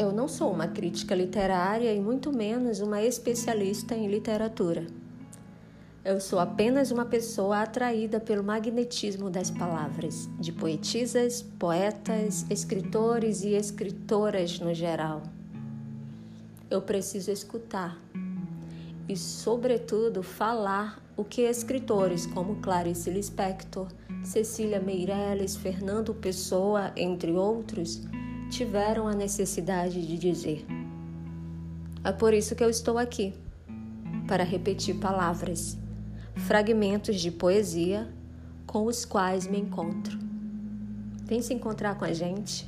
Eu não sou uma crítica literária e muito menos uma especialista em literatura. Eu sou apenas uma pessoa atraída pelo magnetismo das palavras, de poetisas, poetas, escritores e escritoras no geral. Eu preciso escutar e, sobretudo, falar o que escritores como Clarice Lispector, Cecília Meirelles, Fernando Pessoa, entre outros, tiveram a necessidade de dizer. É por isso que eu estou aqui para repetir palavras, fragmentos de poesia com os quais me encontro. Vem se encontrar com a gente.